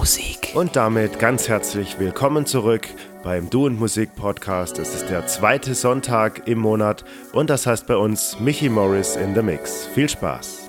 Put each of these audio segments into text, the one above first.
Musik. Und damit ganz herzlich willkommen zurück beim Du und Musik Podcast. Es ist der zweite Sonntag im Monat und das heißt bei uns Michi Morris in the Mix. Viel Spaß.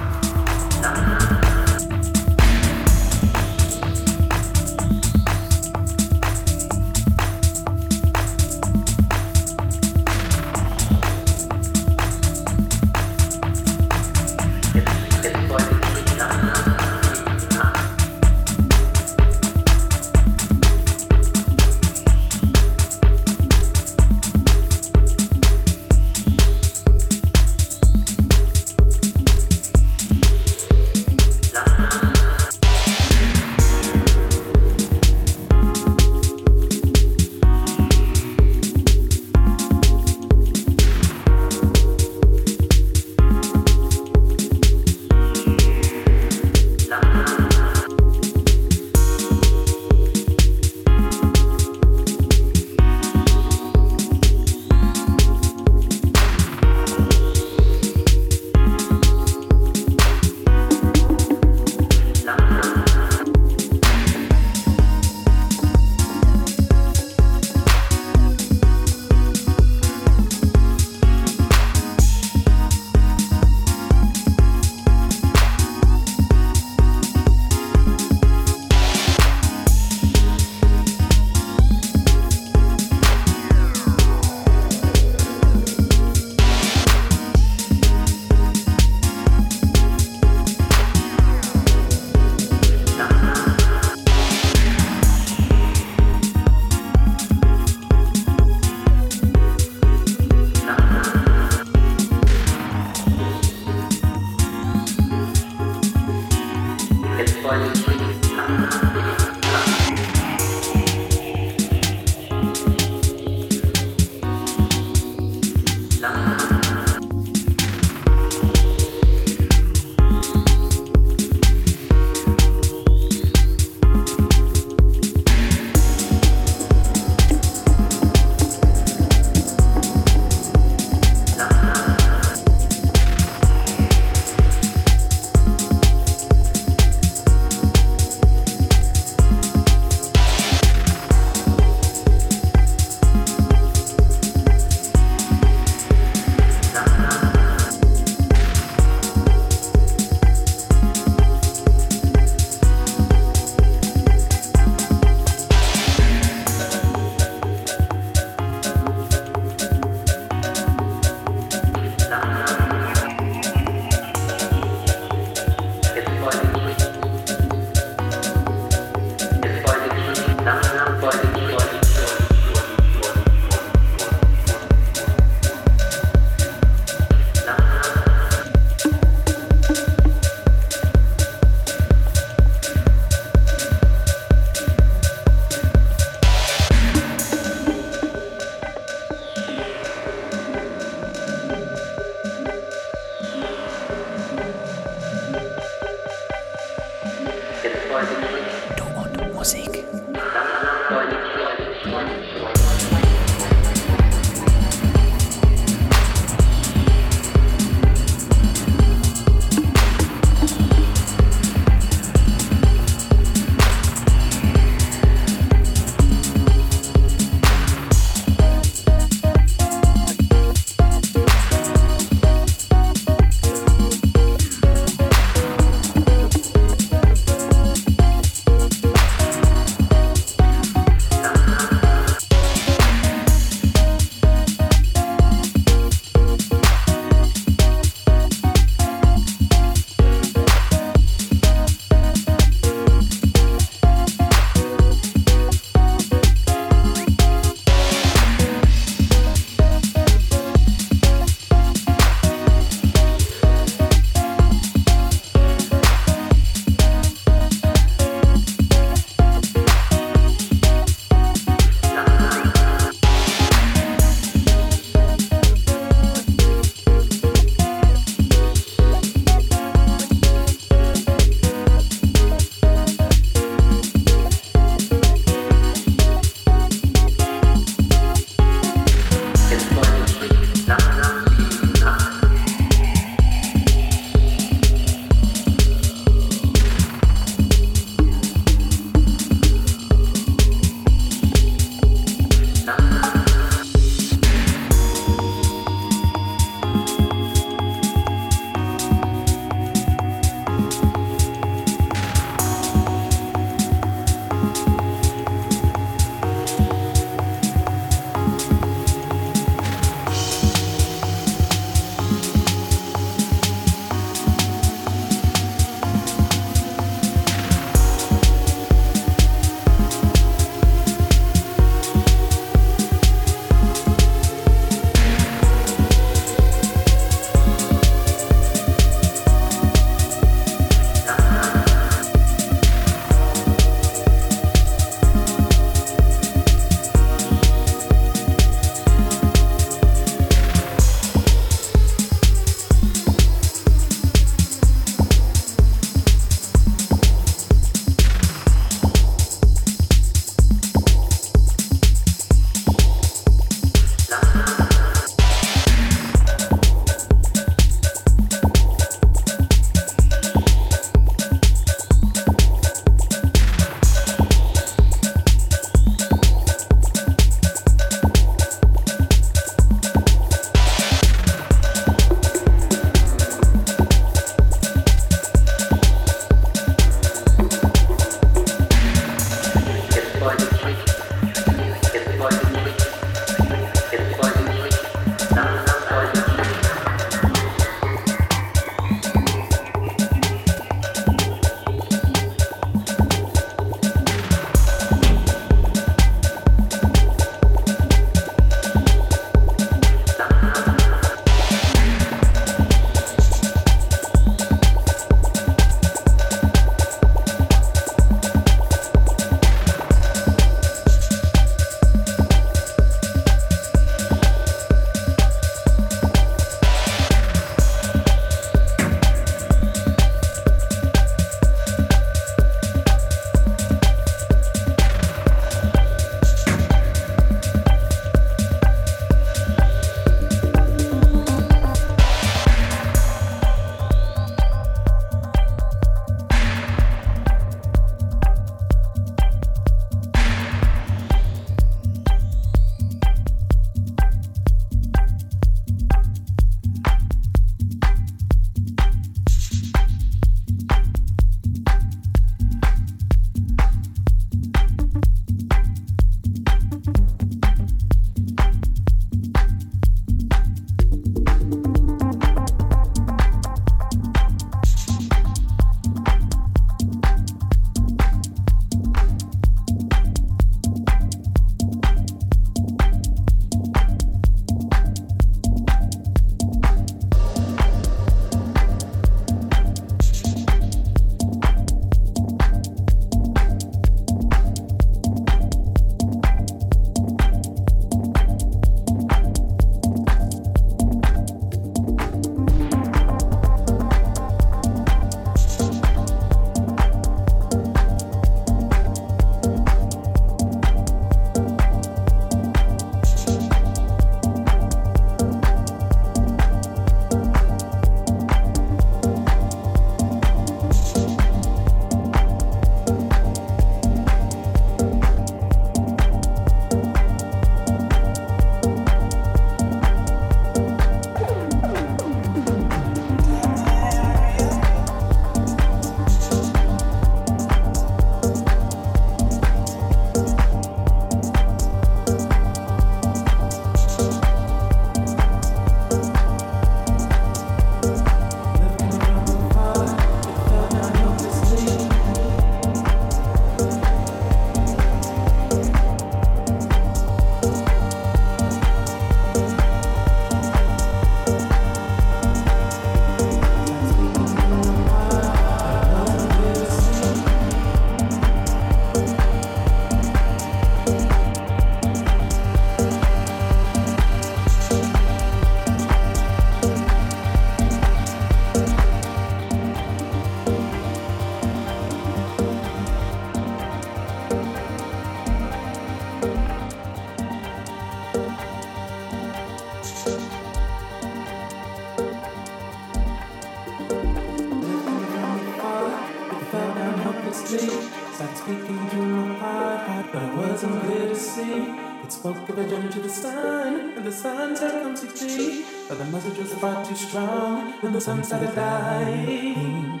And the sun started dying.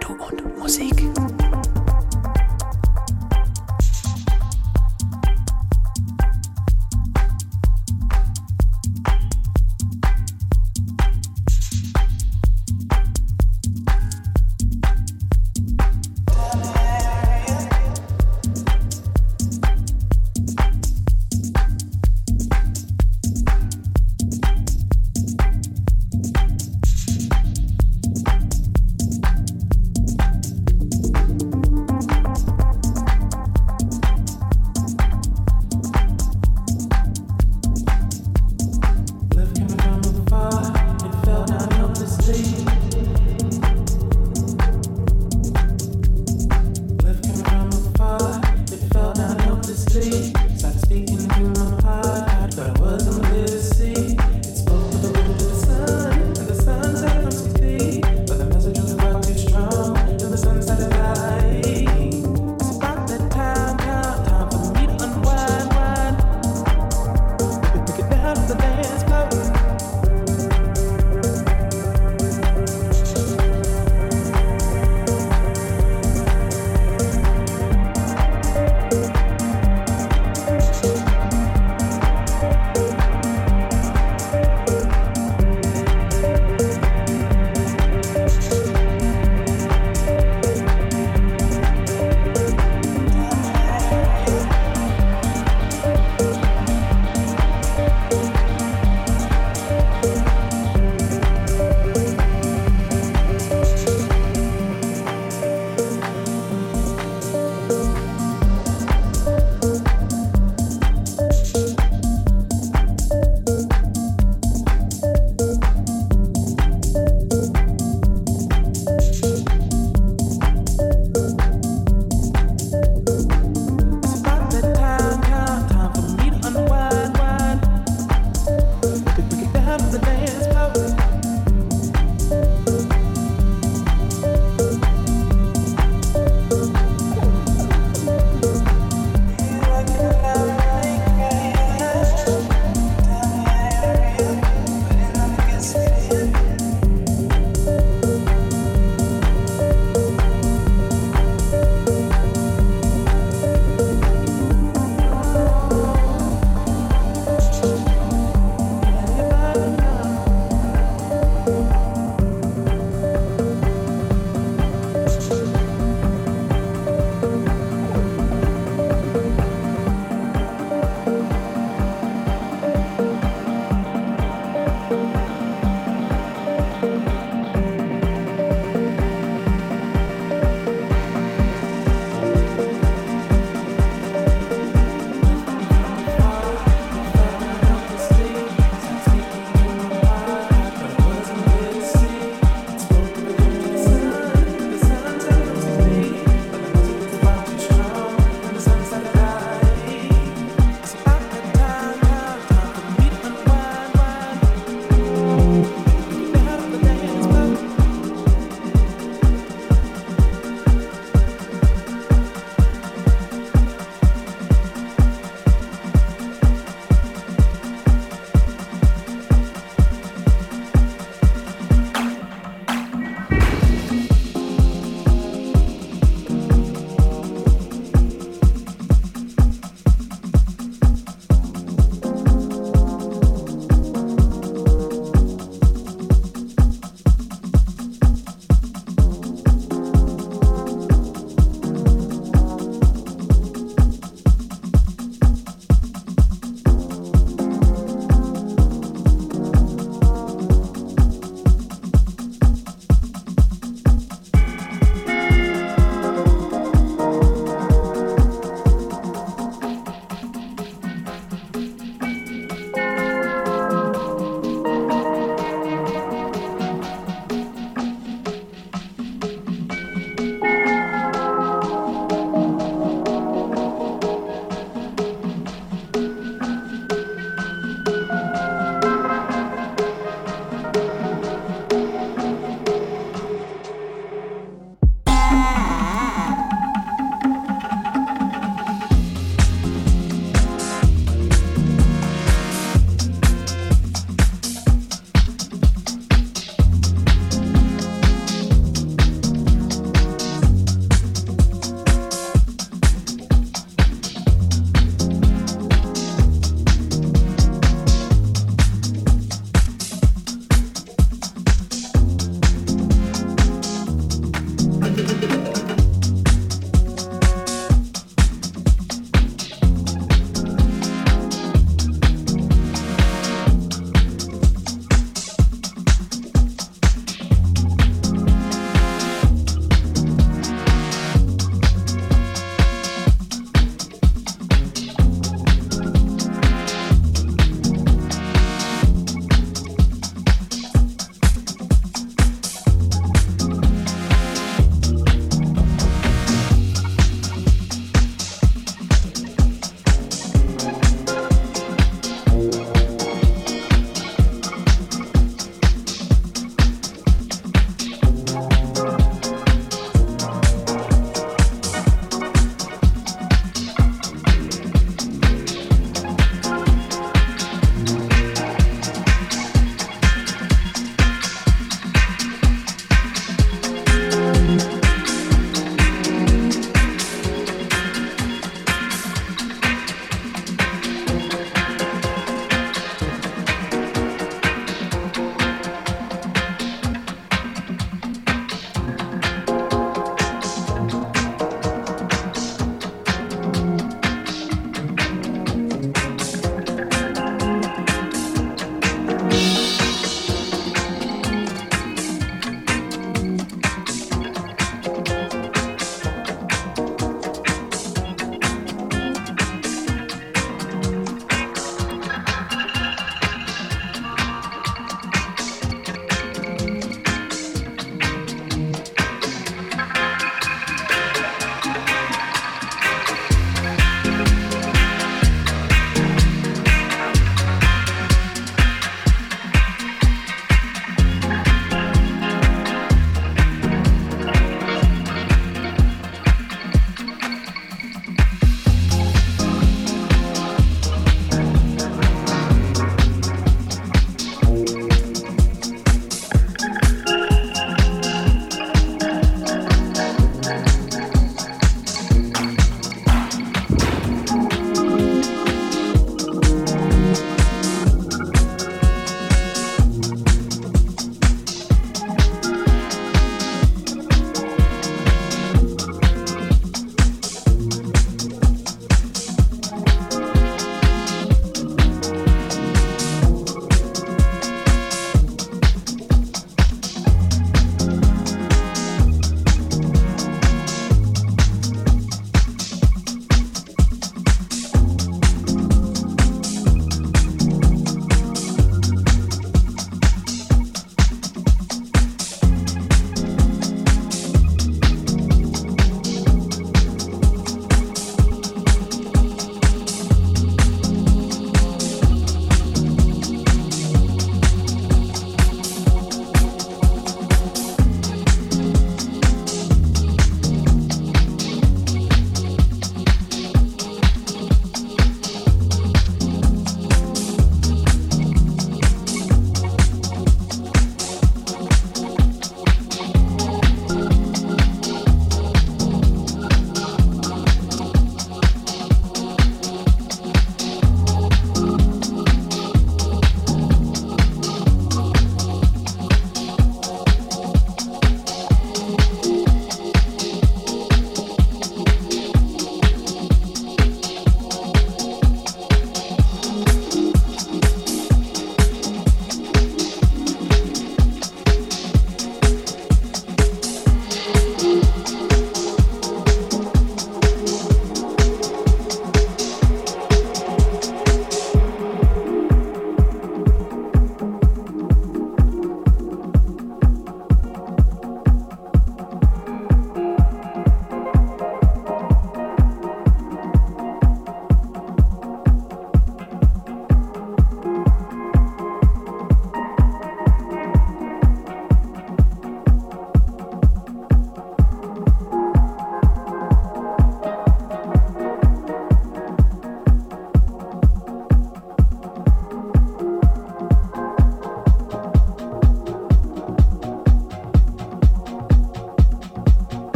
Du und Musik.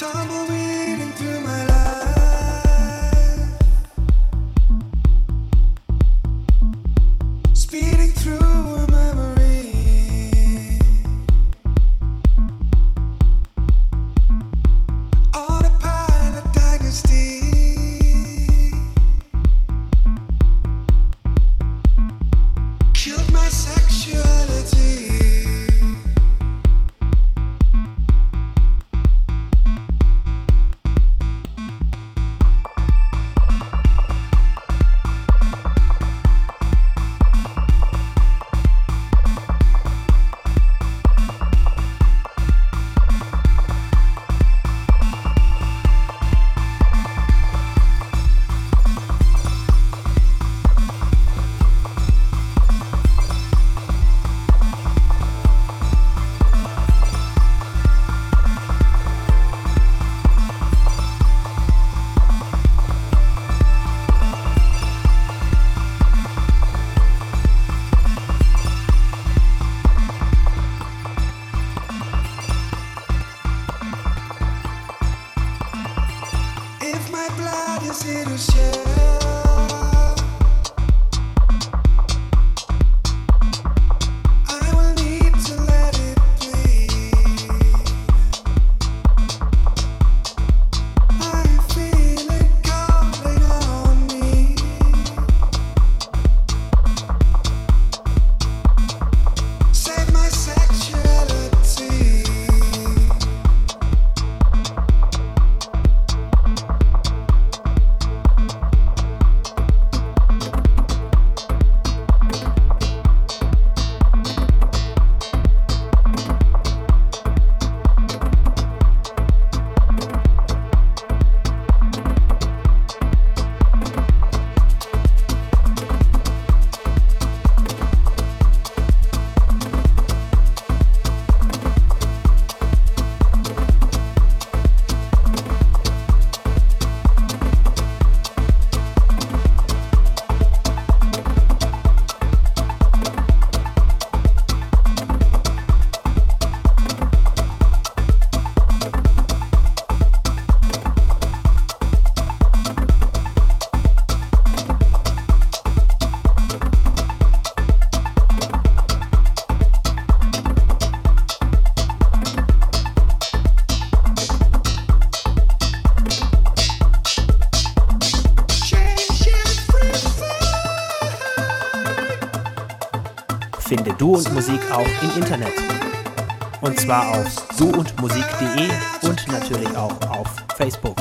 tumbleweed. little shit. Und Musik auch im Internet. Und zwar auf soundmusik.de und natürlich auch auf Facebook.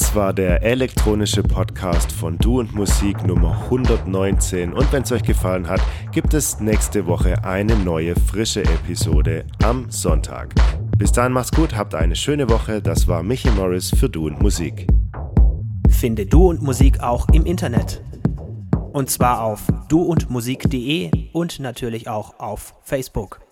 Das war der elektronische Podcast von Du und Musik Nummer 119. Und wenn es euch gefallen hat, gibt es nächste Woche eine neue frische Episode am Sonntag. Bis dahin macht's gut, habt eine schöne Woche. Das war Michi Morris für Du und Musik. Finde Du und Musik auch im Internet. Und zwar auf duundmusik.de und natürlich auch auf Facebook.